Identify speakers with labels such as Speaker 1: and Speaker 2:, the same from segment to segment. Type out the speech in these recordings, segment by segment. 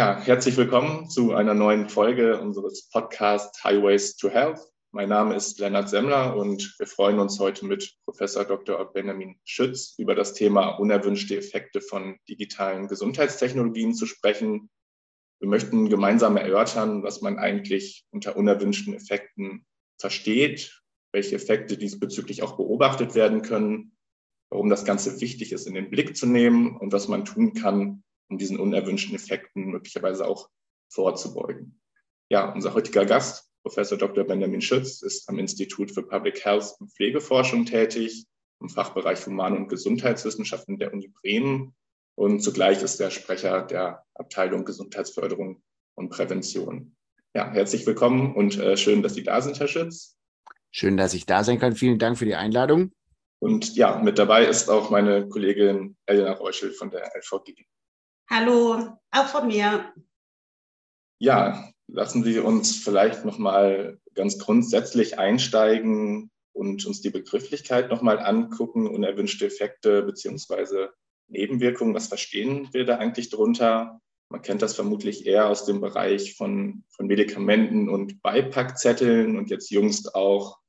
Speaker 1: Ja, herzlich willkommen zu einer neuen Folge unseres Podcasts Highways to Health. Mein Name ist Lennart Semmler und wir freuen uns heute mit Professor Dr. Benjamin Schütz über das Thema unerwünschte Effekte von digitalen Gesundheitstechnologien zu sprechen. Wir möchten gemeinsam erörtern, was man eigentlich unter unerwünschten Effekten versteht, welche Effekte diesbezüglich auch beobachtet werden können, warum das Ganze wichtig ist, in den Blick zu nehmen und was man tun kann, um diesen unerwünschten Effekten möglicherweise auch vorzubeugen. Ja, unser heutiger Gast, Professor Dr. Benjamin Schütz, ist am Institut für Public Health und Pflegeforschung tätig, im Fachbereich Human- und Gesundheitswissenschaften der Uni Bremen und zugleich ist er Sprecher der Abteilung Gesundheitsförderung und Prävention. Ja, herzlich willkommen und äh, schön, dass Sie da sind, Herr Schütz.
Speaker 2: Schön, dass ich da sein kann. Vielen Dank für die Einladung.
Speaker 1: Und ja, mit dabei ist auch meine Kollegin Elena Reuschel von der LVG.
Speaker 3: Hallo, auch von mir.
Speaker 1: Ja, lassen Sie uns vielleicht nochmal ganz grundsätzlich einsteigen und uns die Begrifflichkeit nochmal angucken, unerwünschte Effekte beziehungsweise Nebenwirkungen. Was verstehen wir da eigentlich drunter? Man kennt das vermutlich eher aus dem Bereich von, von Medikamenten und Beipackzetteln und jetzt jüngst auch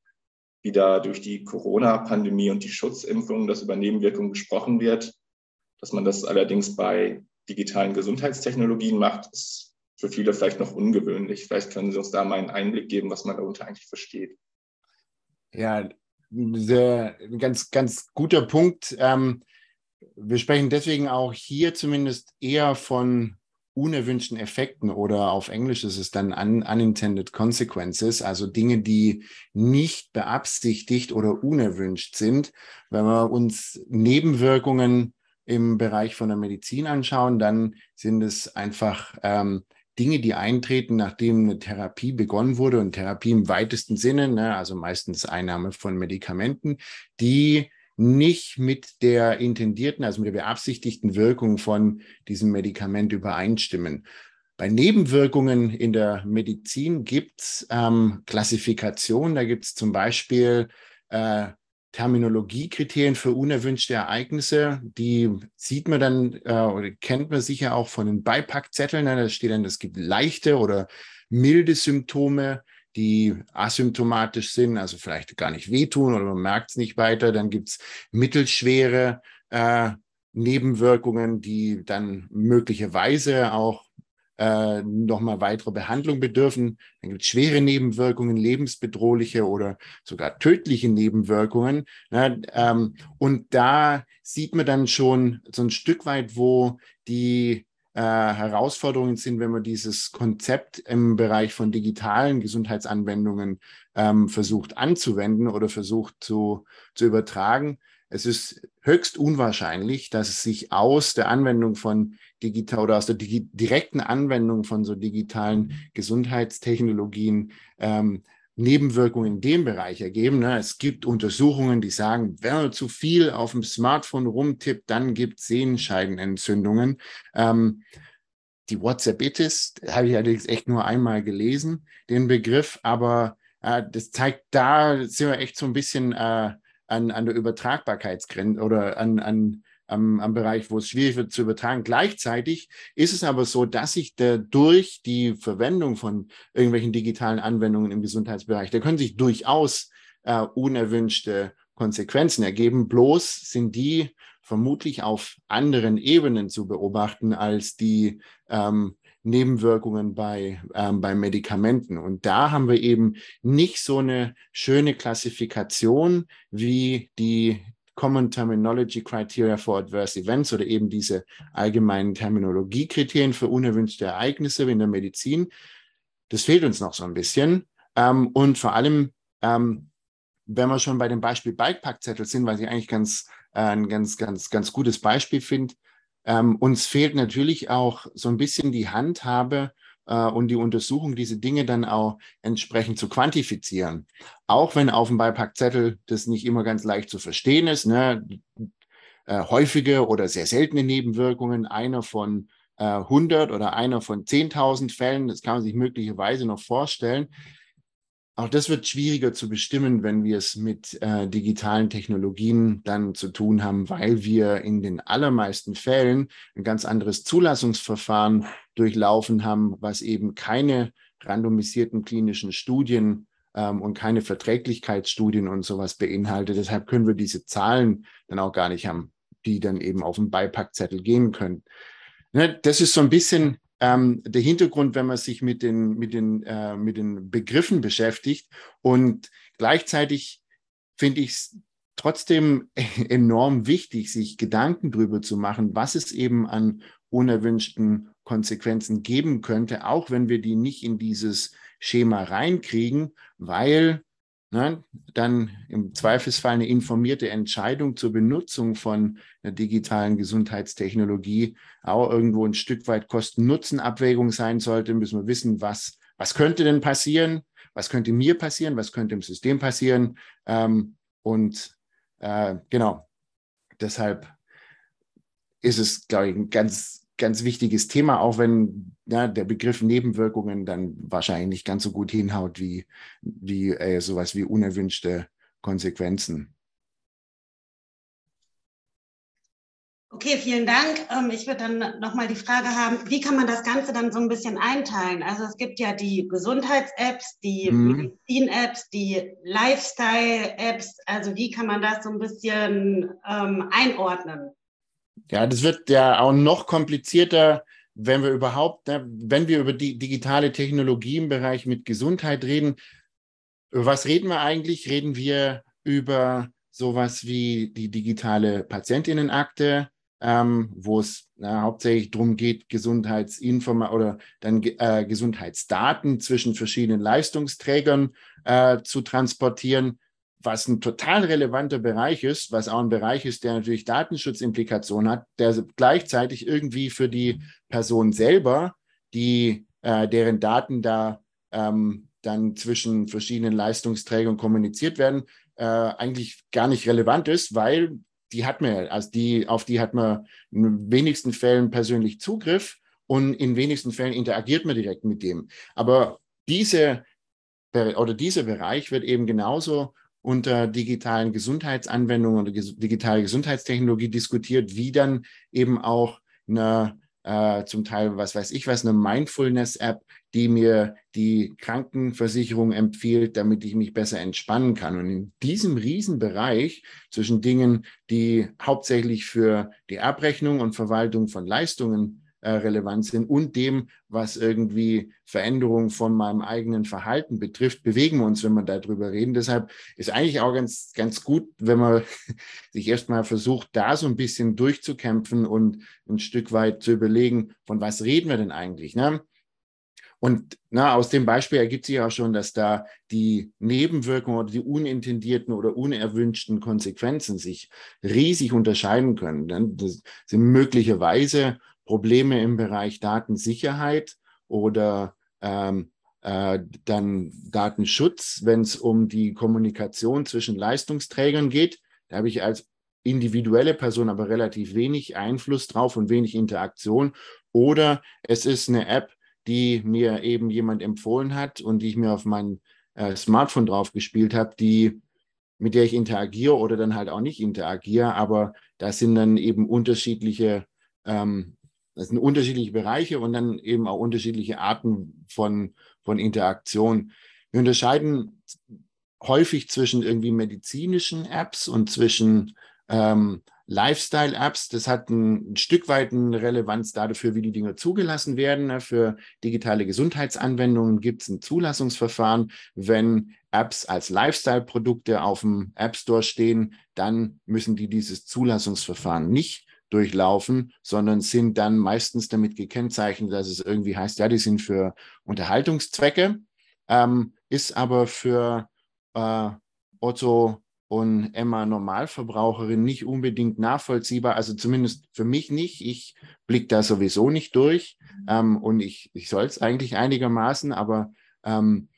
Speaker 1: wieder durch die Corona-Pandemie und die Schutzimpfung, dass über Nebenwirkungen gesprochen wird. Dass man das allerdings bei digitalen Gesundheitstechnologien macht, ist für viele vielleicht noch ungewöhnlich. Vielleicht können Sie uns da mal einen Einblick geben, was man darunter eigentlich versteht.
Speaker 2: Ja, sehr, ein ganz, ganz guter Punkt. Ähm, wir sprechen deswegen auch hier zumindest eher von unerwünschten Effekten oder auf Englisch ist es dann un unintended consequences, also Dinge, die nicht beabsichtigt oder unerwünscht sind. Wenn wir uns Nebenwirkungen im Bereich von der Medizin anschauen, dann sind es einfach ähm, Dinge, die eintreten, nachdem eine Therapie begonnen wurde und Therapie im weitesten Sinne, ne, also meistens Einnahme von Medikamenten, die nicht mit der intendierten, also mit der beabsichtigten Wirkung von diesem Medikament übereinstimmen. Bei Nebenwirkungen in der Medizin gibt es ähm, Klassifikationen. Da gibt es zum Beispiel äh, Terminologiekriterien für unerwünschte Ereignisse. Die sieht man dann äh, oder kennt man sicher auch von den Beipackzetteln. Da steht dann, es gibt leichte oder milde Symptome, die asymptomatisch sind, also vielleicht gar nicht wehtun oder man merkt es nicht weiter. Dann gibt es mittelschwere äh, Nebenwirkungen, die dann möglicherweise auch äh, nochmal weitere Behandlung bedürfen. Dann gibt es schwere Nebenwirkungen, lebensbedrohliche oder sogar tödliche Nebenwirkungen. Ne? Ähm, und da sieht man dann schon so ein Stück weit, wo die äh, Herausforderungen sind, wenn man dieses Konzept im Bereich von digitalen Gesundheitsanwendungen ähm, versucht anzuwenden oder versucht zu, zu übertragen. Es ist höchst unwahrscheinlich, dass es sich aus der Anwendung von digital oder aus der digi direkten Anwendung von so digitalen Gesundheitstechnologien ähm, Nebenwirkungen in dem Bereich ergeben. Ne? Es gibt Untersuchungen, die sagen, wenn man zu viel auf dem Smartphone rumtippt, dann gibt es Sehenscheidenentzündungen. Ähm, die WhatsApp-Itis habe ich allerdings echt nur einmal gelesen, den Begriff, aber äh, das zeigt, da sind wir echt so ein bisschen äh, an, an der Übertragbarkeitsgrenze oder an, an, am, am Bereich, wo es schwierig wird zu übertragen. Gleichzeitig ist es aber so, dass sich durch die Verwendung von irgendwelchen digitalen Anwendungen im Gesundheitsbereich, da können sich durchaus äh, unerwünschte Konsequenzen ergeben. Bloß sind die vermutlich auf anderen Ebenen zu beobachten als die ähm, Nebenwirkungen bei, ähm, bei Medikamenten. Und da haben wir eben nicht so eine schöne Klassifikation wie die Common Terminology Criteria for Adverse Events oder eben diese allgemeinen Terminologiekriterien für unerwünschte Ereignisse in der Medizin. Das fehlt uns noch so ein bisschen. Ähm, und vor allem, ähm, wenn wir schon bei dem Beispiel Bikepackzettel sind, was ich eigentlich ganz, äh, ein ganz, ganz, ganz gutes Beispiel finde, ähm, uns fehlt natürlich auch so ein bisschen die Handhabe äh, und die Untersuchung, diese Dinge dann auch entsprechend zu quantifizieren. Auch wenn auf dem Beipackzettel das nicht immer ganz leicht zu verstehen ist. Ne? Äh, häufige oder sehr seltene Nebenwirkungen, einer von äh, 100 oder einer von 10.000 Fällen, das kann man sich möglicherweise noch vorstellen. Auch das wird schwieriger zu bestimmen, wenn wir es mit äh, digitalen Technologien dann zu tun haben, weil wir in den allermeisten Fällen ein ganz anderes Zulassungsverfahren durchlaufen haben, was eben keine randomisierten klinischen Studien ähm, und keine Verträglichkeitsstudien und sowas beinhaltet. Deshalb können wir diese Zahlen dann auch gar nicht haben, die dann eben auf den Beipackzettel gehen können. Ne, das ist so ein bisschen ähm, der Hintergrund, wenn man sich mit den, mit, den, äh, mit den Begriffen beschäftigt. Und gleichzeitig finde ich es trotzdem enorm wichtig, sich Gedanken darüber zu machen, was es eben an unerwünschten Konsequenzen geben könnte, auch wenn wir die nicht in dieses Schema reinkriegen, weil ne, dann im Zweifelsfall eine informierte Entscheidung zur Benutzung von einer digitalen Gesundheitstechnologie auch irgendwo ein Stück weit Kosten-Nutzen-Abwägung sein sollte, müssen wir wissen, was, was könnte denn passieren, was könnte mir passieren, was könnte im System passieren. Ähm, und äh, genau, deshalb ist es, glaube ich, ein ganz ganz wichtiges Thema, auch wenn ja, der Begriff Nebenwirkungen dann wahrscheinlich nicht ganz so gut hinhaut wie, wie äh, sowas wie unerwünschte Konsequenzen.
Speaker 3: Okay, vielen Dank. Ähm, ich würde dann nochmal die Frage haben, wie kann man das Ganze dann so ein bisschen einteilen? Also es gibt ja die Gesundheits-Apps, die mhm. Medizin-Apps, die Lifestyle-Apps. Also wie kann man das so ein bisschen ähm, einordnen?
Speaker 2: Ja, das wird ja auch noch komplizierter, wenn wir überhaupt, ne, wenn wir über die digitale Technologie im Bereich mit Gesundheit reden. Über was reden wir eigentlich? Reden wir über sowas wie die digitale Patientinnenakte, ähm, wo es na, hauptsächlich darum geht, Gesundheitsinforma oder dann äh, Gesundheitsdaten zwischen verschiedenen Leistungsträgern äh, zu transportieren was ein total relevanter Bereich ist, was auch ein Bereich ist, der natürlich Datenschutzimplikationen hat, der gleichzeitig irgendwie für die Person selber, die äh, deren Daten da ähm, dann zwischen verschiedenen Leistungsträgern kommuniziert werden, äh, eigentlich gar nicht relevant ist, weil die hat man, also die, auf die hat man in wenigsten Fällen persönlich Zugriff und in wenigsten Fällen interagiert man direkt mit dem. Aber diese oder dieser Bereich wird eben genauso unter digitalen Gesundheitsanwendungen oder ges digitale Gesundheitstechnologie diskutiert, wie dann eben auch eine äh, zum Teil, was weiß ich was, eine Mindfulness-App, die mir die Krankenversicherung empfiehlt, damit ich mich besser entspannen kann. Und in diesem Riesenbereich zwischen Dingen, die hauptsächlich für die Abrechnung und Verwaltung von Leistungen äh, relevant sind und dem, was irgendwie Veränderungen von meinem eigenen Verhalten betrifft, bewegen wir uns, wenn wir darüber reden. Deshalb ist eigentlich auch ganz, ganz gut, wenn man sich erstmal versucht, da so ein bisschen durchzukämpfen und ein Stück weit zu überlegen, von was reden wir denn eigentlich? Ne? Und na, aus dem Beispiel ergibt sich auch schon, dass da die Nebenwirkungen oder die unintendierten oder unerwünschten Konsequenzen sich riesig unterscheiden können. Das sind möglicherweise Probleme im Bereich Datensicherheit oder ähm, äh, dann Datenschutz, wenn es um die Kommunikation zwischen Leistungsträgern geht. Da habe ich als individuelle Person aber relativ wenig Einfluss drauf und wenig Interaktion. Oder es ist eine App, die mir eben jemand empfohlen hat und die ich mir auf mein äh, Smartphone drauf gespielt habe, die mit der ich interagiere oder dann halt auch nicht interagiere, aber da sind dann eben unterschiedliche ähm, das sind unterschiedliche Bereiche und dann eben auch unterschiedliche Arten von, von Interaktion. Wir unterscheiden häufig zwischen irgendwie medizinischen Apps und zwischen ähm, Lifestyle-Apps. Das hat ein, ein, Stück weit eine Relevanz dafür, wie die Dinge zugelassen werden. Ne? Für digitale Gesundheitsanwendungen gibt es ein Zulassungsverfahren. Wenn Apps als Lifestyle-Produkte auf dem App Store stehen, dann müssen die dieses Zulassungsverfahren nicht durchlaufen, sondern sind dann meistens damit gekennzeichnet, dass es irgendwie heißt, ja, die sind für Unterhaltungszwecke, ähm, ist aber für äh, Otto und Emma Normalverbraucherin nicht unbedingt nachvollziehbar, also zumindest für mich nicht. Ich blicke da sowieso nicht durch ähm, und ich, ich soll es eigentlich einigermaßen, aber ähm,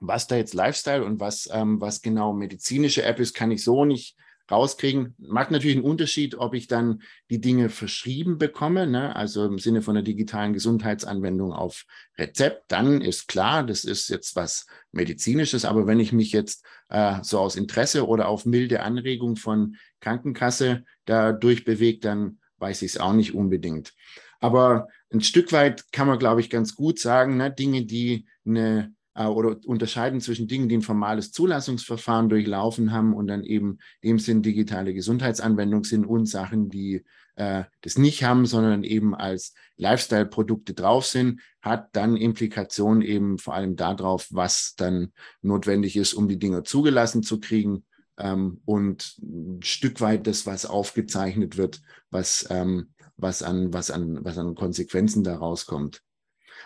Speaker 2: was da jetzt Lifestyle und was, ähm, was genau medizinische App ist, kann ich so nicht rauskriegen. Macht natürlich einen Unterschied, ob ich dann die Dinge verschrieben bekomme, ne? also im Sinne von einer digitalen Gesundheitsanwendung auf Rezept. Dann ist klar, das ist jetzt was Medizinisches. Aber wenn ich mich jetzt äh, so aus Interesse oder auf milde Anregung von Krankenkasse da durchbewege, dann weiß ich es auch nicht unbedingt. Aber ein Stück weit kann man, glaube ich, ganz gut sagen, ne, Dinge, die eine äh, oder unterscheiden zwischen Dingen, die ein formales Zulassungsverfahren durchlaufen haben und dann eben dem Sinn digitale Gesundheitsanwendungen sind und Sachen, die äh, das nicht haben, sondern eben als Lifestyle-Produkte drauf sind, hat dann Implikationen eben vor allem darauf, was dann notwendig ist, um die Dinge zugelassen zu kriegen ähm, und ein Stück weit das, was aufgezeichnet wird, was, ähm, was, an, was, an, was an Konsequenzen daraus kommt.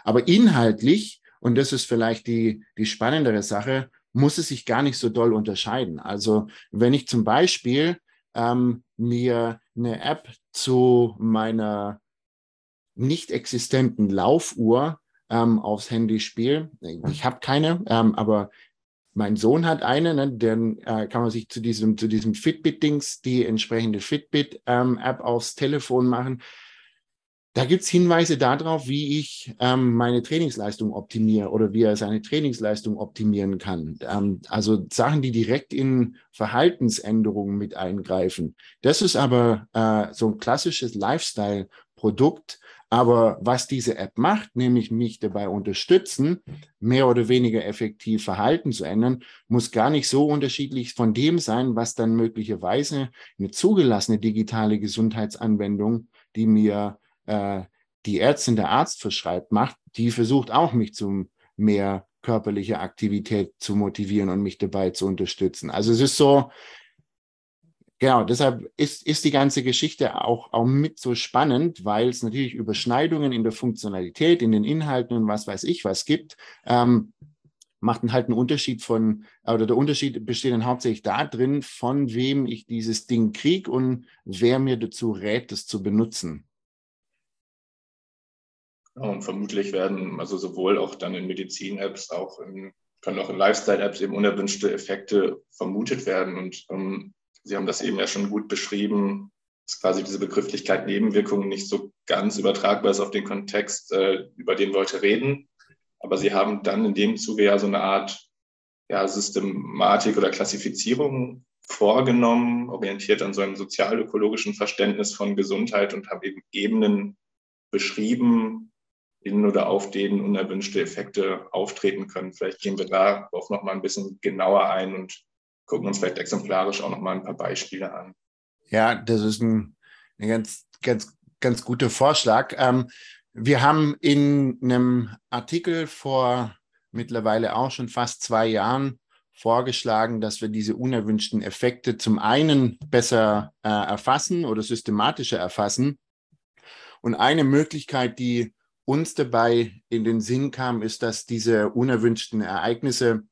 Speaker 2: Aber inhaltlich, und das ist vielleicht die, die spannendere Sache, muss es sich gar nicht so doll unterscheiden. Also wenn ich zum Beispiel ähm, mir eine App zu meiner nicht existenten Laufuhr ähm, aufs Handy spiele. Ich habe keine, ähm, aber mein Sohn hat eine, ne, dann äh, kann man sich zu diesem, zu diesem Fitbit-Dings die entsprechende Fitbit-App ähm, aufs Telefon machen. Da gibt es Hinweise darauf, wie ich ähm, meine Trainingsleistung optimiere oder wie er seine Trainingsleistung optimieren kann. Ähm, also Sachen, die direkt in Verhaltensänderungen mit eingreifen. Das ist aber äh, so ein klassisches Lifestyle-Produkt. Aber was diese App macht, nämlich mich dabei unterstützen, mehr oder weniger effektiv Verhalten zu ändern, muss gar nicht so unterschiedlich von dem sein, was dann möglicherweise eine zugelassene digitale Gesundheitsanwendung, die mir äh, die Ärztin der Arzt verschreibt, macht, die versucht auch mich zum mehr körperliche Aktivität zu motivieren und mich dabei zu unterstützen. Also es ist so, genau, deshalb ist, ist die ganze Geschichte auch, auch mit so spannend, weil es natürlich Überschneidungen in der Funktionalität, in den Inhalten und was weiß ich was gibt. Ähm, macht halt einen Unterschied von, oder der Unterschied besteht dann hauptsächlich da drin, von wem ich dieses Ding kriege und wer mir dazu rät, es zu benutzen.
Speaker 1: Und vermutlich werden also sowohl auch dann in Medizin-Apps, auch in, können auch in Lifestyle-Apps eben unerwünschte Effekte vermutet werden. Und ähm, Sie haben das eben ja schon gut beschrieben, dass quasi diese Begrifflichkeit Nebenwirkungen nicht so ganz übertragbar ist auf den Kontext, äh, über den wir heute reden. Aber Sie haben dann in dem Zuge ja so eine Art ja, Systematik oder Klassifizierung vorgenommen, orientiert an so einem sozialökologischen Verständnis von Gesundheit und haben eben Ebenen beschrieben, in oder auf denen unerwünschte Effekte auftreten können. Vielleicht gehen wir darauf noch mal ein bisschen genauer ein und gucken uns vielleicht exemplarisch auch noch mal ein paar Beispiele an.
Speaker 2: Ja, das ist ein, ein ganz, ganz, ganz guter Vorschlag. Ähm, wir haben in einem Artikel vor mittlerweile auch schon fast zwei Jahren vorgeschlagen, dass wir diese unerwünschten Effekte zum einen besser äh, erfassen oder systematischer erfassen. Und eine Möglichkeit, die uns dabei in den Sinn kam, ist, dass diese unerwünschten Ereignisse,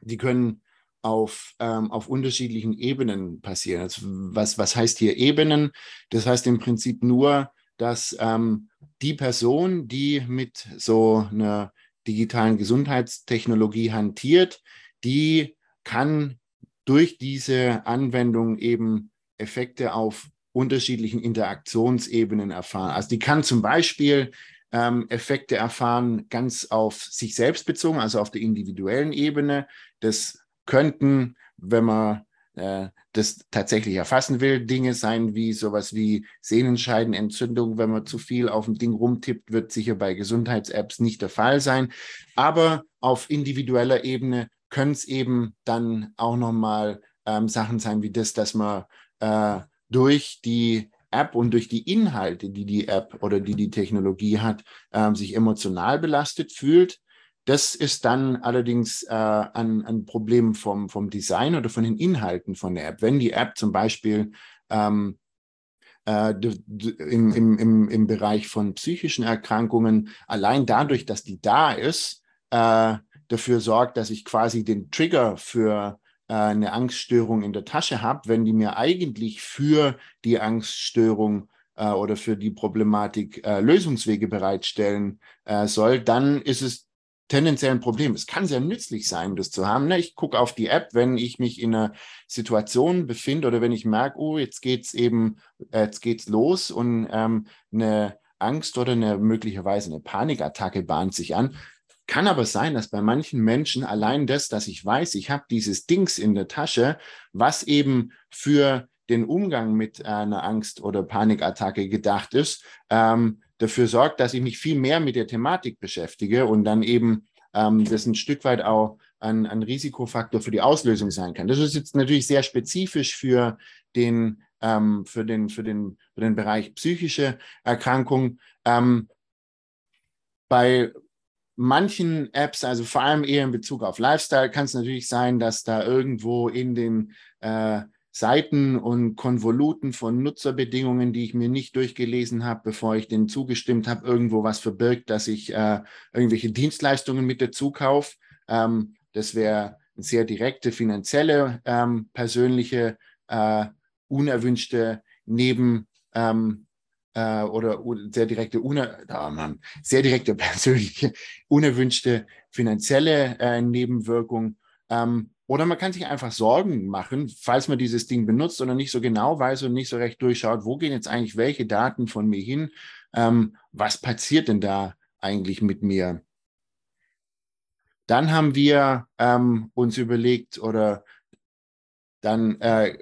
Speaker 2: die können auf, ähm, auf unterschiedlichen Ebenen passieren. Also was, was heißt hier Ebenen? Das heißt im Prinzip nur, dass ähm, die Person, die mit so einer digitalen Gesundheitstechnologie hantiert, die kann durch diese Anwendung eben Effekte auf unterschiedlichen Interaktionsebenen erfahren. Also die kann zum Beispiel ähm, Effekte erfahren, ganz auf sich selbst bezogen, also auf der individuellen Ebene. Das könnten, wenn man äh, das tatsächlich erfassen will, Dinge sein wie sowas wie Sehnenscheidenentzündung. Wenn man zu viel auf dem Ding rumtippt, wird sicher bei Gesundheits-Apps nicht der Fall sein. Aber auf individueller Ebene können es eben dann auch nochmal ähm, Sachen sein wie das, dass man äh, durch die App und durch die Inhalte, die die App oder die die Technologie hat, ähm, sich emotional belastet fühlt. Das ist dann allerdings äh, ein, ein Problem vom, vom Design oder von den Inhalten von der App. Wenn die App zum Beispiel ähm, äh, im, im, im, im Bereich von psychischen Erkrankungen allein dadurch, dass die da ist, äh, dafür sorgt, dass ich quasi den Trigger für äh, eine Angststörung in der Tasche habe, wenn die mir eigentlich für die Angststörung äh, oder für die Problematik äh, Lösungswege bereitstellen äh, soll, dann ist es tendenziell ein Problem. Es kann sehr nützlich sein, das zu haben. Ne? Ich gucke auf die App, wenn ich mich in einer Situation befinde oder wenn ich merke, oh, jetzt geht's eben, äh, jetzt geht's los und ähm, eine Angst oder eine möglicherweise eine Panikattacke bahnt sich an, kann aber sein, dass bei manchen Menschen allein das, dass ich weiß, ich habe dieses Dings in der Tasche, was eben für den Umgang mit einer Angst- oder Panikattacke gedacht ist, ähm, dafür sorgt, dass ich mich viel mehr mit der Thematik beschäftige und dann eben ähm, das ein Stück weit auch ein, ein Risikofaktor für die Auslösung sein kann. Das ist jetzt natürlich sehr spezifisch für den, ähm, für den, für den, für den Bereich psychische Erkrankung. Ähm, bei manchen Apps, also vor allem eher in Bezug auf Lifestyle, kann es natürlich sein, dass da irgendwo in den äh, Seiten und Konvoluten von Nutzerbedingungen, die ich mir nicht durchgelesen habe, bevor ich denen zugestimmt habe, irgendwo was verbirgt, dass ich äh, irgendwelche Dienstleistungen mit dazu kaufe. Ähm, das wäre eine sehr direkte finanzielle, ähm, persönliche, äh, unerwünschte Neben- ähm, äh, oder sehr direkte, Mann, sehr direkte persönliche, unerwünschte finanzielle äh, Nebenwirkung. Ähm, oder man kann sich einfach Sorgen machen, falls man dieses Ding benutzt oder nicht so genau weiß und nicht so recht durchschaut, wo gehen jetzt eigentlich welche Daten von mir hin? Ähm, was passiert denn da eigentlich mit mir? Dann haben wir ähm, uns überlegt oder dann äh,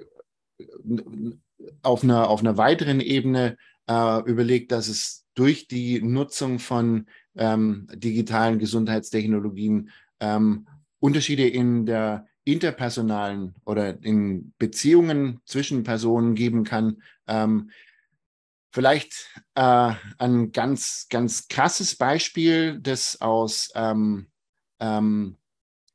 Speaker 2: auf, einer, auf einer weiteren Ebene äh, überlegt, dass es durch die Nutzung von ähm, digitalen Gesundheitstechnologien ähm, Unterschiede in der interpersonalen oder in Beziehungen zwischen Personen geben kann. Ähm, vielleicht äh, ein ganz, ganz krasses Beispiel, das aus, ähm, ähm,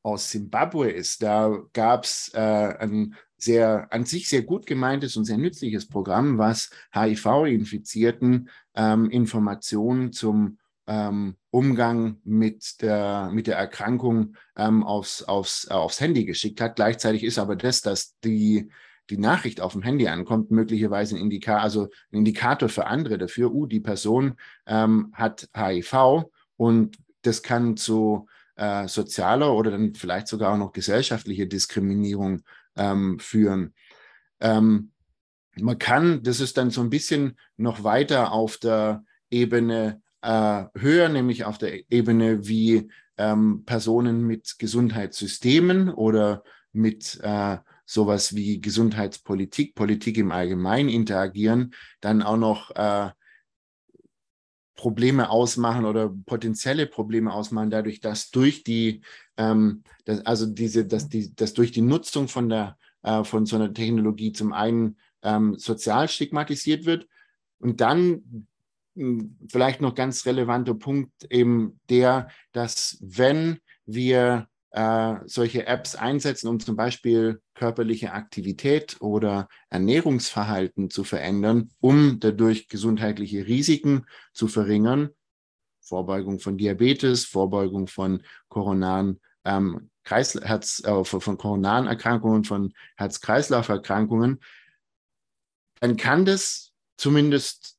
Speaker 2: aus Zimbabwe ist. Da gab es äh, ein sehr an sich sehr gut gemeintes und sehr nützliches Programm, was HIV-Infizierten ähm, Informationen zum ähm, Umgang mit der, mit der Erkrankung ähm, aufs, aufs, äh, aufs Handy geschickt hat. Gleichzeitig ist aber das, dass die, die Nachricht auf dem Handy ankommt, möglicherweise ein, Indika also ein Indikator für andere dafür, uh, die Person ähm, hat HIV und das kann zu äh, sozialer oder dann vielleicht sogar auch noch gesellschaftlicher Diskriminierung ähm, führen. Ähm, man kann, das ist dann so ein bisschen noch weiter auf der Ebene äh, höher, nämlich auf der Ebene, wie ähm, Personen mit Gesundheitssystemen oder mit äh, sowas wie Gesundheitspolitik, Politik im Allgemeinen interagieren, dann auch noch äh, Probleme ausmachen oder potenzielle Probleme ausmachen, dadurch, dass durch die, ähm, dass, also diese, dass die, dass durch die Nutzung von der, äh, von so einer Technologie zum einen ähm, sozial stigmatisiert wird. Und dann vielleicht noch ganz relevanter Punkt eben der, dass wenn wir äh, solche Apps einsetzen, um zum Beispiel körperliche Aktivität oder Ernährungsverhalten zu verändern, um dadurch gesundheitliche Risiken zu verringern, Vorbeugung von Diabetes, Vorbeugung von koronaren ähm, Kreis, Herz, äh, von koronaren Erkrankungen, von Herz-Kreislauf-Erkrankungen, dann kann das zumindest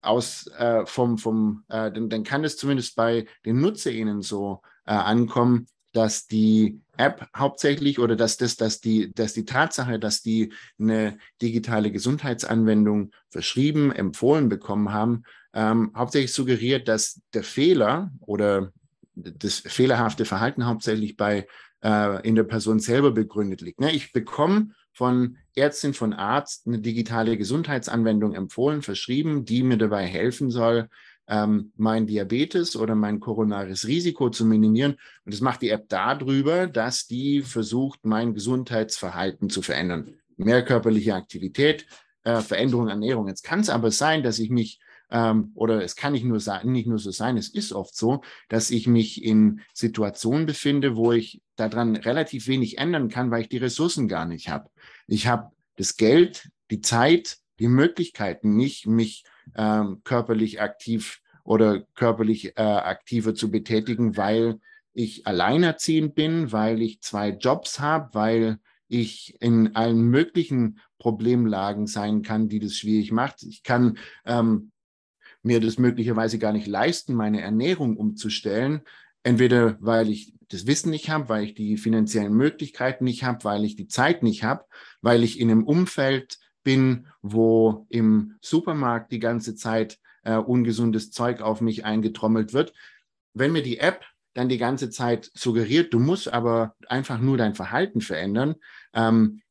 Speaker 2: aus äh, vom, vom äh, dann, dann kann es zumindest bei den NutzerInnen so äh, ankommen, dass die App hauptsächlich oder dass das, dass die, dass die Tatsache, dass die eine digitale Gesundheitsanwendung verschrieben, empfohlen bekommen haben, ähm, hauptsächlich suggeriert, dass der Fehler oder das fehlerhafte Verhalten hauptsächlich bei äh, in der Person selber begründet liegt. Ne? Ich bekomme von Ärztin, von Arzt eine digitale Gesundheitsanwendung empfohlen, verschrieben, die mir dabei helfen soll, ähm, mein Diabetes oder mein koronares Risiko zu minimieren. Und das macht die App darüber, dass die versucht, mein Gesundheitsverhalten zu verändern. Mehr körperliche Aktivität, äh, Veränderung Ernährung. Jetzt kann es aber sein, dass ich mich ähm, oder es kann nicht nur, nicht nur so sein, es ist oft so, dass ich mich in Situationen befinde, wo ich daran relativ wenig ändern kann, weil ich die Ressourcen gar nicht habe. Ich habe das Geld, die Zeit, die Möglichkeiten nicht, mich ähm, körperlich aktiv oder körperlich äh, aktiver zu betätigen, weil ich alleinerziehend bin, weil ich zwei Jobs habe, weil ich in allen möglichen Problemlagen sein kann, die das schwierig macht. Ich kann ähm, mir das möglicherweise gar nicht leisten, meine Ernährung umzustellen. Entweder weil ich das Wissen nicht habe, weil ich die finanziellen Möglichkeiten nicht habe, weil ich die Zeit nicht habe, weil ich in einem Umfeld bin, wo im Supermarkt die ganze Zeit äh, ungesundes Zeug auf mich eingetrommelt wird. Wenn mir die App dann die ganze Zeit suggeriert, du musst aber einfach nur dein Verhalten verändern, ähm,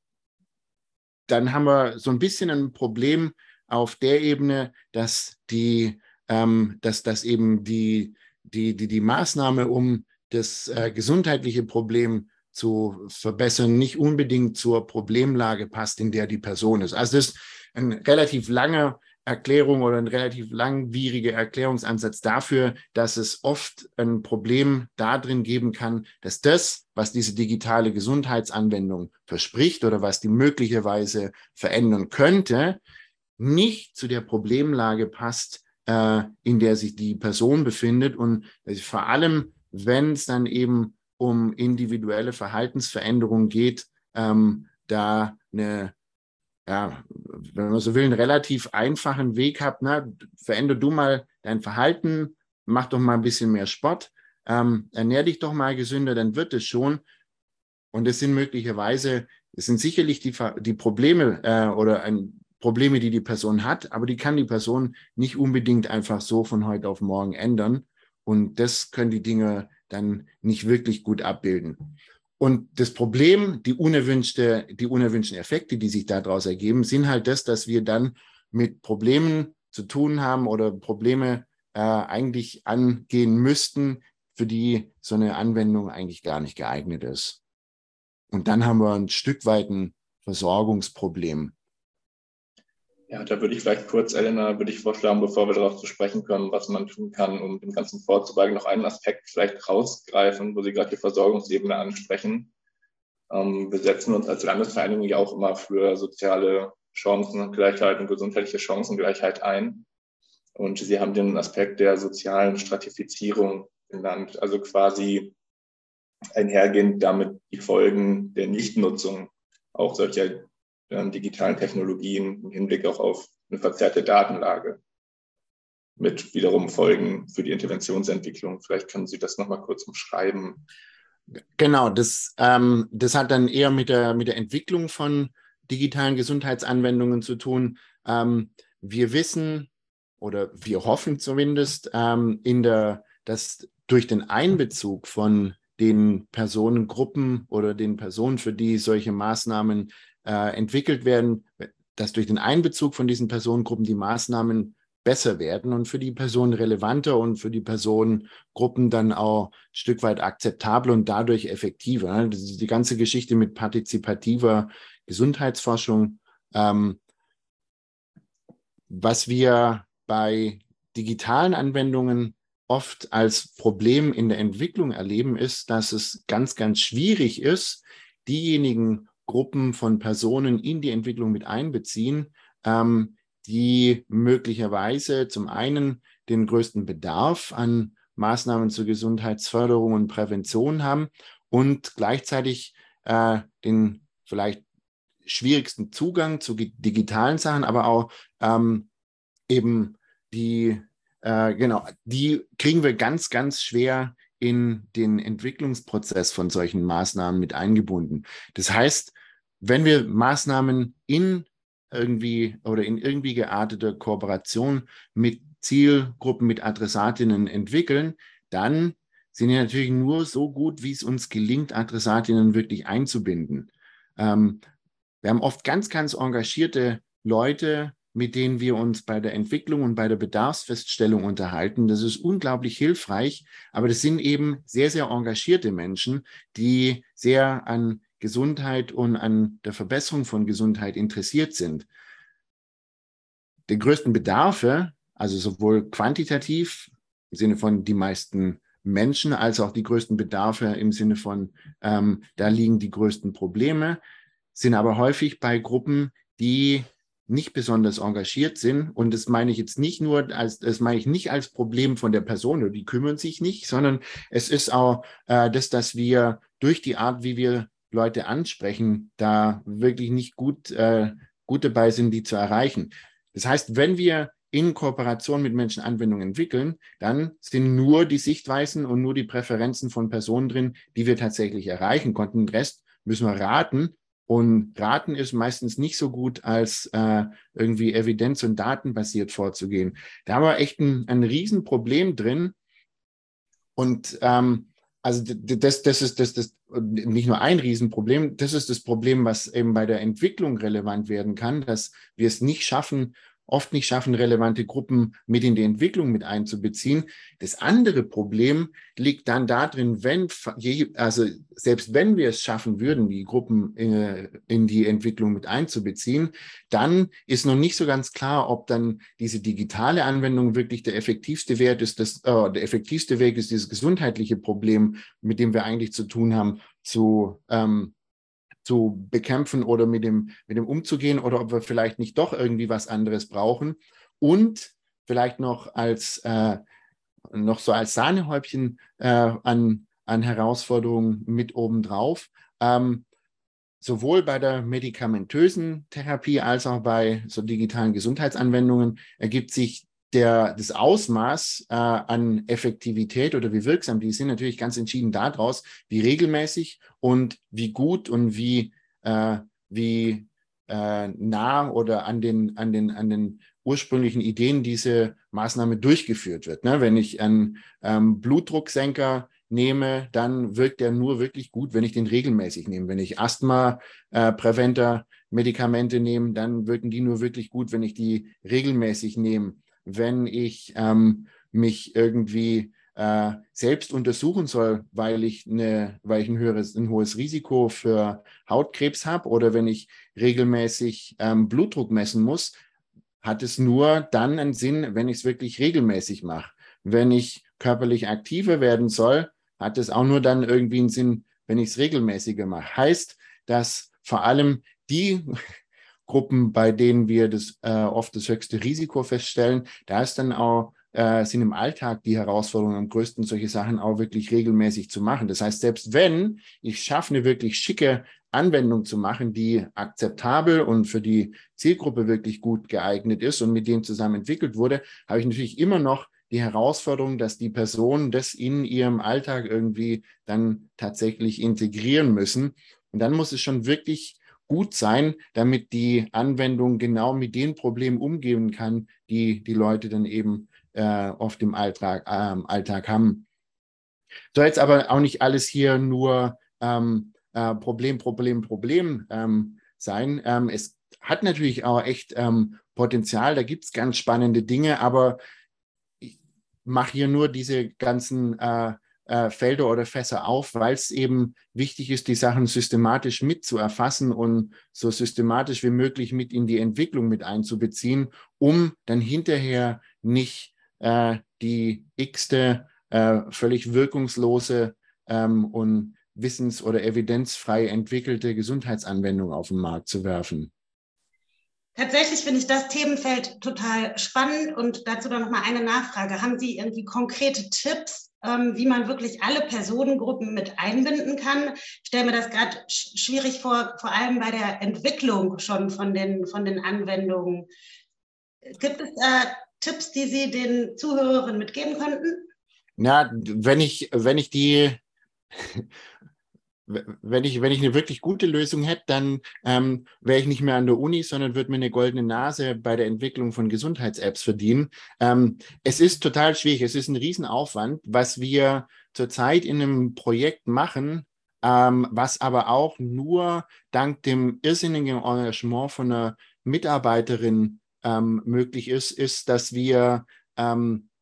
Speaker 2: dann haben wir so ein bisschen ein Problem auf der Ebene, dass die ähm, dass, dass eben die, die, die, die Maßnahme, um das äh, gesundheitliche Problem zu verbessern, nicht unbedingt zur Problemlage passt, in der die Person ist. Also das ist ein relativ langer Erklärung oder ein relativ langwieriger Erklärungsansatz dafür, dass es oft ein Problem darin geben kann, dass das, was diese digitale Gesundheitsanwendung verspricht oder was die möglicherweise verändern könnte, nicht zu der Problemlage passt, äh, in der sich die Person befindet und vor allem, wenn es dann eben um individuelle Verhaltensveränderungen geht, ähm, da eine ja, wenn man so will, einen relativ einfachen Weg habt, ne? veränder du mal dein Verhalten, mach doch mal ein bisschen mehr Sport, ähm, ernähr dich doch mal gesünder, dann wird es schon. Und es sind möglicherweise, es sind sicherlich die, die Probleme äh, oder ein, Probleme, die die Person hat, aber die kann die Person nicht unbedingt einfach so von heute auf morgen ändern. Und das können die Dinge dann nicht wirklich gut abbilden. Und das Problem, die unerwünschte, die unerwünschten Effekte, die sich daraus ergeben, sind halt das, dass wir dann mit Problemen zu tun haben oder Probleme äh, eigentlich angehen müssten, für die so eine Anwendung eigentlich gar nicht geeignet ist. Und dann haben wir ein Stück weit ein Versorgungsproblem.
Speaker 1: Ja, da würde ich vielleicht kurz, Elena, würde ich vorschlagen, bevor wir darauf zu sprechen kommen, was man tun kann, um dem Ganzen vorzubeugen, noch einen Aspekt vielleicht rausgreifen, wo Sie gerade die Versorgungsebene ansprechen. Ähm, wir setzen uns als Landesvereinigung ja auch immer für soziale Chancengleichheit und gesundheitliche Chancengleichheit ein. Und Sie haben den Aspekt der sozialen Stratifizierung genannt, also quasi einhergehend damit die Folgen der Nichtnutzung auch solcher ähm, digitalen Technologien im Hinblick auch auf eine verzerrte Datenlage mit wiederum Folgen für die Interventionsentwicklung. Vielleicht können Sie das nochmal kurz umschreiben.
Speaker 2: Genau, das, ähm, das hat dann eher mit der, mit der Entwicklung von digitalen Gesundheitsanwendungen zu tun. Ähm, wir wissen oder wir hoffen zumindest, ähm, in der, dass durch den Einbezug von den Personengruppen oder den Personen, für die solche Maßnahmen äh, entwickelt werden, dass durch den Einbezug von diesen Personengruppen die Maßnahmen besser werden und für die Personen relevanter und für die Personengruppen dann auch ein Stück weit akzeptabler und dadurch effektiver. Ne? Das ist die ganze Geschichte mit partizipativer Gesundheitsforschung. Ähm, was wir bei digitalen Anwendungen oft als Problem in der Entwicklung erleben, ist, dass es ganz, ganz schwierig ist, diejenigen Gruppen von Personen in die Entwicklung mit einbeziehen, ähm, die möglicherweise zum einen den größten Bedarf an Maßnahmen zur Gesundheitsförderung und Prävention haben und gleichzeitig äh, den vielleicht schwierigsten Zugang zu digitalen Sachen, aber auch ähm, eben die, äh, genau, die kriegen wir ganz, ganz schwer in den Entwicklungsprozess von solchen Maßnahmen mit eingebunden. Das heißt, wenn wir Maßnahmen in irgendwie oder in irgendwie gearteter Kooperation mit Zielgruppen, mit Adressatinnen entwickeln, dann sind die natürlich nur so gut, wie es uns gelingt, Adressatinnen wirklich einzubinden. Ähm, wir haben oft ganz, ganz engagierte Leute, mit denen wir uns bei der Entwicklung und bei der Bedarfsfeststellung unterhalten. Das ist unglaublich hilfreich, aber das sind eben sehr, sehr engagierte Menschen, die sehr an Gesundheit und an der Verbesserung von Gesundheit interessiert sind. Die größten Bedarfe, also sowohl quantitativ im Sinne von die meisten Menschen, als auch die größten Bedarfe im Sinne von, ähm, da liegen die größten Probleme, sind aber häufig bei Gruppen, die nicht besonders engagiert sind. Und das meine ich jetzt nicht nur als, das meine ich nicht als Problem von der Person, die kümmern sich nicht, sondern es ist auch äh, das, dass wir durch die Art, wie wir Leute ansprechen, da wirklich nicht gut, äh, gut dabei sind, die zu erreichen. Das heißt, wenn wir in Kooperation mit Menschen Anwendungen entwickeln, dann sind nur die Sichtweisen und nur die Präferenzen von Personen drin, die wir tatsächlich erreichen konnten. Den Rest müssen wir raten und raten ist meistens nicht so gut, als äh, irgendwie evidenz- und datenbasiert vorzugehen. Da haben wir echt ein, ein Riesenproblem drin. Und ähm, also das, das ist das, das nicht nur ein Riesenproblem, das ist das Problem, was eben bei der Entwicklung relevant werden kann, dass wir es nicht schaffen, oft nicht schaffen, relevante Gruppen mit in die Entwicklung mit einzubeziehen. Das andere Problem liegt dann darin, wenn, also selbst wenn wir es schaffen würden, die Gruppen äh, in die Entwicklung mit einzubeziehen, dann ist noch nicht so ganz klar, ob dann diese digitale Anwendung wirklich der effektivste Wert ist, das, äh, der effektivste Weg ist, dieses gesundheitliche Problem, mit dem wir eigentlich zu tun haben, zu ähm, zu bekämpfen oder mit dem, mit dem umzugehen oder ob wir vielleicht nicht doch irgendwie was anderes brauchen. Und vielleicht noch als äh, noch so als Sahnehäubchen äh, an, an Herausforderungen mit obendrauf. Ähm, sowohl bei der medikamentösen Therapie als auch bei so digitalen Gesundheitsanwendungen ergibt sich der, das Ausmaß äh, an Effektivität oder wie wirksam die sind, natürlich ganz entschieden daraus, wie regelmäßig und wie gut und wie, äh, wie äh, nah oder an den, an, den, an den ursprünglichen Ideen diese Maßnahme durchgeführt wird. Ne? Wenn ich einen ähm, Blutdrucksenker nehme, dann wirkt der nur wirklich gut, wenn ich den regelmäßig nehme. Wenn ich Asthma-Präventer äh, Medikamente nehme, dann wirken die nur wirklich gut, wenn ich die regelmäßig nehme wenn ich ähm, mich irgendwie äh, selbst untersuchen soll, weil ich, eine, weil ich ein, höheres, ein hohes Risiko für Hautkrebs habe oder wenn ich regelmäßig ähm, Blutdruck messen muss, hat es nur dann einen Sinn, wenn ich es wirklich regelmäßig mache. Wenn ich körperlich aktiver werden soll, hat es auch nur dann irgendwie einen Sinn, wenn ich es regelmäßiger mache. Heißt, dass vor allem die Gruppen, bei denen wir das äh, oft das höchste Risiko feststellen, da ist dann auch äh, sind im Alltag die Herausforderungen am größten, solche Sachen auch wirklich regelmäßig zu machen. Das heißt, selbst wenn ich schaffe, eine wirklich schicke Anwendung zu machen, die akzeptabel und für die Zielgruppe wirklich gut geeignet ist und mit denen zusammen entwickelt wurde, habe ich natürlich immer noch die Herausforderung, dass die Personen das in ihrem Alltag irgendwie dann tatsächlich integrieren müssen. Und dann muss es schon wirklich gut sein, damit die Anwendung genau mit den Problemen umgehen kann, die die Leute dann eben äh, oft im Alltag, äh, Alltag haben. Soll jetzt aber auch nicht alles hier nur ähm, äh, Problem, Problem, Problem ähm, sein. Ähm, es hat natürlich auch echt ähm, Potenzial, da gibt es ganz spannende Dinge, aber ich mache hier nur diese ganzen äh, äh, Felder oder Fässer auf, weil es eben wichtig ist, die Sachen systematisch mit zu erfassen und so systematisch wie möglich mit in die Entwicklung mit einzubeziehen, um dann hinterher nicht äh, die x-te äh, völlig wirkungslose ähm, und wissens- oder evidenzfrei entwickelte Gesundheitsanwendung auf den Markt zu werfen.
Speaker 3: Tatsächlich finde ich das Themenfeld total spannend und dazu dann nochmal eine Nachfrage. Haben Sie irgendwie konkrete Tipps, ähm, wie man wirklich alle Personengruppen mit einbinden kann. Ich stelle mir das gerade schwierig vor, vor allem bei der Entwicklung schon von den, von den Anwendungen. Gibt es äh, Tipps, die Sie den Zuhörerinnen mitgeben könnten?
Speaker 2: Ja, wenn ich, wenn ich die wenn ich, wenn ich eine wirklich gute Lösung hätte, dann ähm, wäre ich nicht mehr an der Uni, sondern würde mir eine goldene Nase bei der Entwicklung von Gesundheits-Apps verdienen. Ähm, es ist total schwierig, es ist ein Riesenaufwand, was wir zurzeit in einem Projekt machen, ähm, was aber auch nur dank dem irrsinnigen Engagement von einer Mitarbeiterin ähm, möglich ist, ist, dass wir ähm, äh,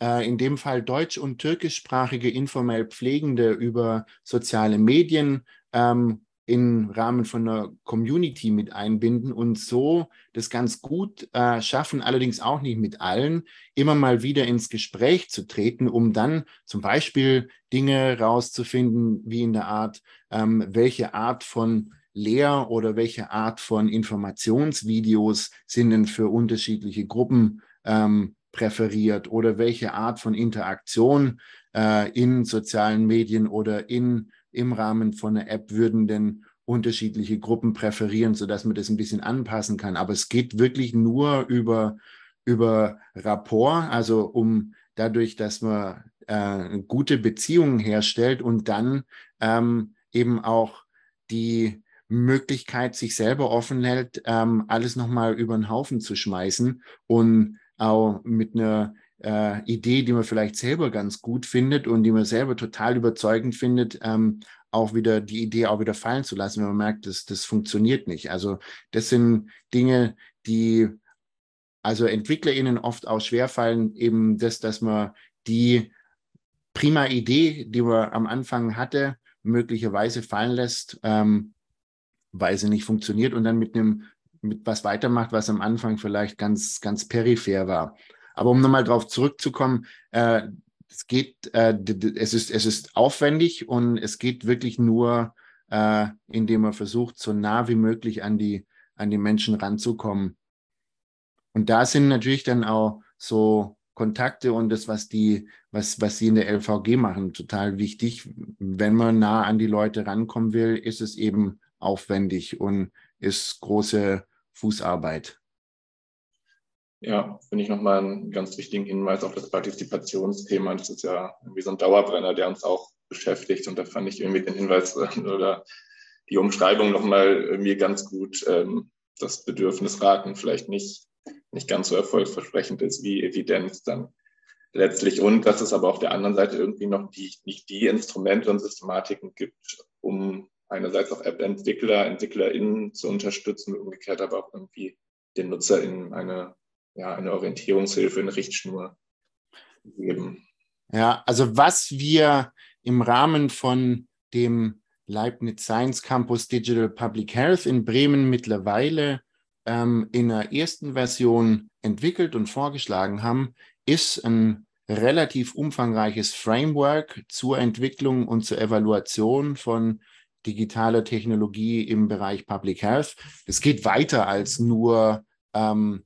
Speaker 2: in dem Fall deutsch- und türkischsprachige informell Pflegende über soziale Medien ähm, im Rahmen von einer Community mit einbinden und so das ganz gut äh, schaffen, allerdings auch nicht mit allen, immer mal wieder ins Gespräch zu treten, um dann zum Beispiel Dinge rauszufinden, wie in der Art, ähm, welche Art von Lehr- oder welche Art von Informationsvideos sind denn für unterschiedliche Gruppen ähm, präferiert oder welche Art von Interaktion äh, in sozialen Medien oder in, im Rahmen von einer App würden denn unterschiedliche Gruppen präferieren, sodass man das ein bisschen anpassen kann. Aber es geht wirklich nur über, über Rapport, also um dadurch, dass man äh, gute Beziehungen herstellt und dann ähm, eben auch die Möglichkeit sich selber offen hält, ähm, alles nochmal über den Haufen zu schmeißen und auch mit einer äh, Idee, die man vielleicht selber ganz gut findet und die man selber total überzeugend findet, ähm, auch wieder die Idee auch wieder fallen zu lassen, wenn man merkt, dass das funktioniert nicht. Also das sind Dinge, die also EntwicklerInnen oft auch schwerfallen, eben das, dass man die prima Idee, die man am Anfang hatte, möglicherweise fallen lässt, ähm, weil sie nicht funktioniert und dann mit einem mit was weitermacht, was am Anfang vielleicht ganz, ganz peripher war. Aber um nochmal darauf zurückzukommen, äh, es geht, äh, es, ist, es ist aufwendig und es geht wirklich nur, äh, indem man versucht, so nah wie möglich an die, an die Menschen ranzukommen. Und da sind natürlich dann auch so Kontakte und das, was die, was, was sie in der LVG machen, total wichtig. Wenn man nah an die Leute rankommen will, ist es eben aufwendig und ist große Fußarbeit.
Speaker 1: Ja, finde ich nochmal einen ganz wichtigen Hinweis auf das Partizipationsthema. Das ist ja irgendwie so ein Dauerbrenner, der uns auch beschäftigt. Und da fand ich irgendwie den Hinweis oder die Umschreibung nochmal irgendwie ganz gut. Ähm, das Bedürfnisraten vielleicht nicht, nicht ganz so erfolgsversprechend ist wie Evidenz dann letztlich. Und dass es aber auf der anderen Seite irgendwie noch die, nicht die Instrumente und Systematiken gibt, um einerseits auch App-Entwickler, EntwicklerInnen zu unterstützen, umgekehrt aber auch irgendwie den NutzerInnen eine, ja, eine Orientierungshilfe, eine Richtschnur geben.
Speaker 2: Ja, also was wir im Rahmen von dem Leibniz Science Campus Digital Public Health in Bremen mittlerweile ähm, in der ersten Version entwickelt und vorgeschlagen haben, ist ein relativ umfangreiches Framework zur Entwicklung und zur Evaluation von digitaler Technologie im Bereich Public Health. Es geht weiter als nur ähm,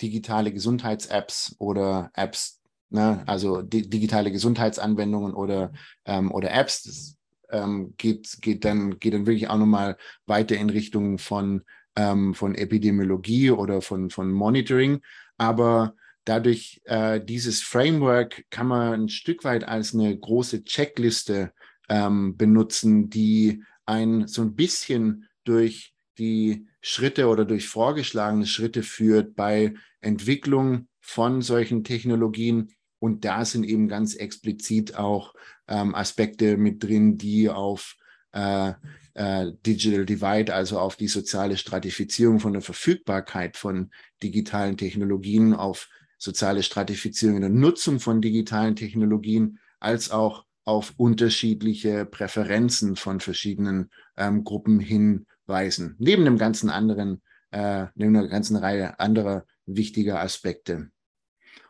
Speaker 2: digitale Gesundheits-Apps oder Apps, ne? also di digitale Gesundheitsanwendungen oder, ähm, oder Apps. Das ähm, geht, geht, dann, geht dann wirklich auch nochmal weiter in Richtung von, ähm, von Epidemiologie oder von, von Monitoring. Aber dadurch, äh, dieses Framework kann man ein Stück weit als eine große Checkliste ähm, benutzen, die ein so ein bisschen durch die Schritte oder durch vorgeschlagene Schritte führt bei Entwicklung von solchen Technologien. Und da sind eben ganz explizit auch ähm, Aspekte mit drin, die auf äh, äh, Digital Divide, also auf die soziale Stratifizierung von der Verfügbarkeit von digitalen Technologien, auf soziale Stratifizierung in der Nutzung von digitalen Technologien, als auch auf unterschiedliche Präferenzen von verschiedenen ähm, Gruppen hinweisen, neben einem ganzen anderen, äh, neben einer ganzen Reihe anderer wichtiger Aspekte.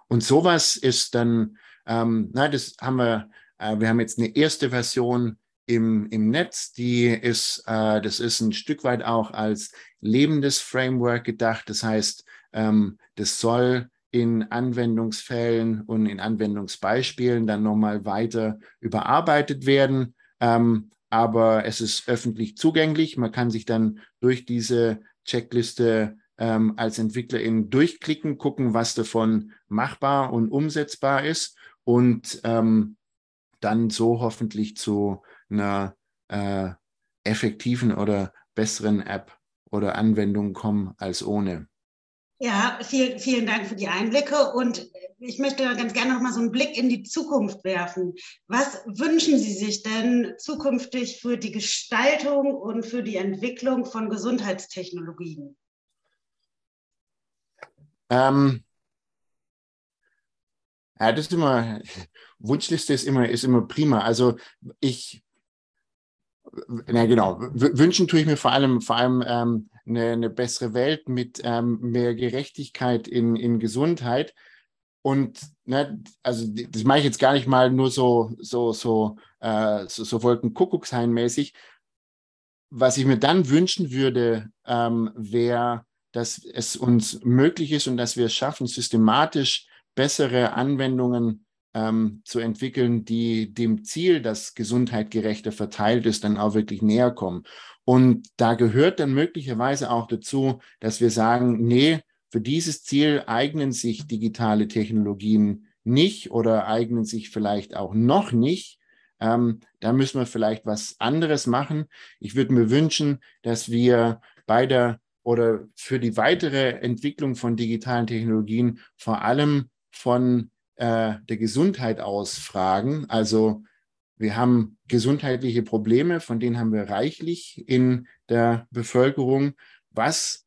Speaker 2: Und sowas ist dann, ähm, na, das haben wir, äh, wir haben jetzt eine erste Version im, im Netz, die ist, äh, das ist ein Stück weit auch als lebendes Framework gedacht. Das heißt, ähm, das soll in Anwendungsfällen und in Anwendungsbeispielen dann nochmal weiter überarbeitet werden. Ähm, aber es ist öffentlich zugänglich. Man kann sich dann durch diese Checkliste ähm, als Entwicklerin durchklicken, gucken, was davon machbar und umsetzbar ist und ähm, dann so hoffentlich zu einer äh, effektiven oder besseren App oder Anwendung kommen als ohne.
Speaker 3: Ja, vielen, vielen Dank für die Einblicke und ich möchte ganz gerne noch mal so einen Blick in die Zukunft werfen. Was wünschen Sie sich denn zukünftig für die Gestaltung und für die Entwicklung von Gesundheitstechnologien?
Speaker 2: Ähm, ja, das ist immer, Wunschliste ist immer, ist immer prima. Also ich, na genau, wünschen tue ich mir vor allem, vor allem ähm, eine, eine bessere Welt mit ähm, mehr Gerechtigkeit in, in Gesundheit. Und ne, also das mache ich jetzt gar nicht mal nur so, so, so, äh, so, so Wolkenkuckuckshain-mäßig. Was ich mir dann wünschen würde, ähm, wäre, dass es uns möglich ist und dass wir es schaffen, systematisch bessere Anwendungen ähm, zu entwickeln, die dem Ziel, dass Gesundheit gerechter verteilt ist, dann auch wirklich näher kommen. Und da gehört dann möglicherweise auch dazu, dass wir sagen, nee, für dieses Ziel eignen sich digitale Technologien nicht oder eignen sich vielleicht auch noch nicht. Ähm, da müssen wir vielleicht was anderes machen. Ich würde mir wünschen, dass wir bei der oder für die weitere Entwicklung von digitalen Technologien vor allem von äh, der Gesundheit aus fragen. Also wir haben gesundheitliche Probleme, von denen haben wir reichlich in der Bevölkerung. Was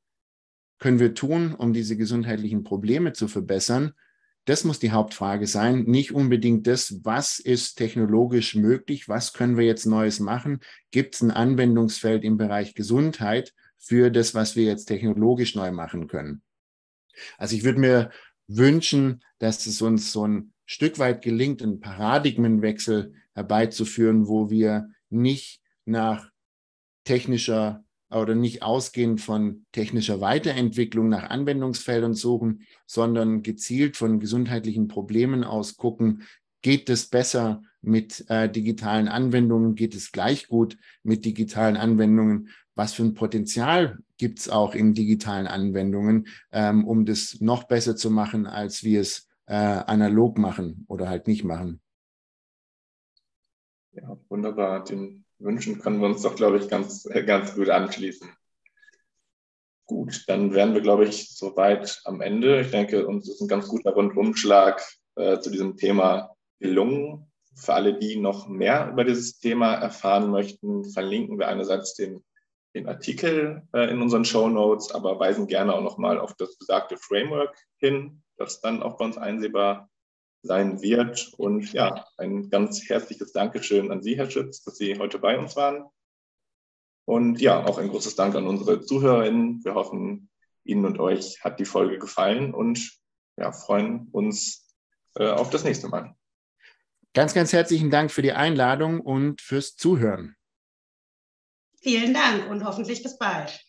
Speaker 2: können wir tun, um diese gesundheitlichen Probleme zu verbessern? Das muss die Hauptfrage sein, nicht unbedingt das, was ist technologisch möglich, was können wir jetzt Neues machen, gibt es ein Anwendungsfeld im Bereich Gesundheit für das, was wir jetzt technologisch neu machen können. Also ich würde mir wünschen, dass es uns so ein Stück weit gelingt, einen Paradigmenwechsel herbeizuführen, wo wir nicht nach technischer oder nicht ausgehend von technischer Weiterentwicklung nach Anwendungsfeldern suchen, sondern gezielt von gesundheitlichen Problemen aus gucken, geht es besser mit äh, digitalen Anwendungen, geht es gleich gut mit digitalen Anwendungen, was für ein Potenzial gibt es auch in digitalen Anwendungen, ähm, um das noch besser zu machen, als wir es äh, analog machen oder halt nicht machen.
Speaker 1: Ja, wunderbar. Den Wünschen können wir uns doch, glaube ich, ganz, äh, ganz gut anschließen. Gut, dann wären wir, glaube ich, soweit am Ende. Ich denke, uns ist ein ganz guter Rundumschlag äh, zu diesem Thema gelungen. Für alle, die noch mehr über dieses Thema erfahren möchten, verlinken wir einerseits den, den Artikel äh, in unseren Show Notes, aber weisen gerne auch nochmal auf das besagte Framework hin, das dann auch bei uns einsehbar sein wird. Und ja, ein ganz herzliches Dankeschön an Sie, Herr Schütz, dass Sie heute bei uns waren. Und ja, auch ein großes Dank an unsere ZuhörerInnen. Wir hoffen, Ihnen und euch hat die Folge gefallen und ja, freuen uns äh, auf das nächste Mal.
Speaker 2: Ganz, ganz herzlichen Dank für die Einladung und fürs Zuhören.
Speaker 3: Vielen Dank und hoffentlich bis bald.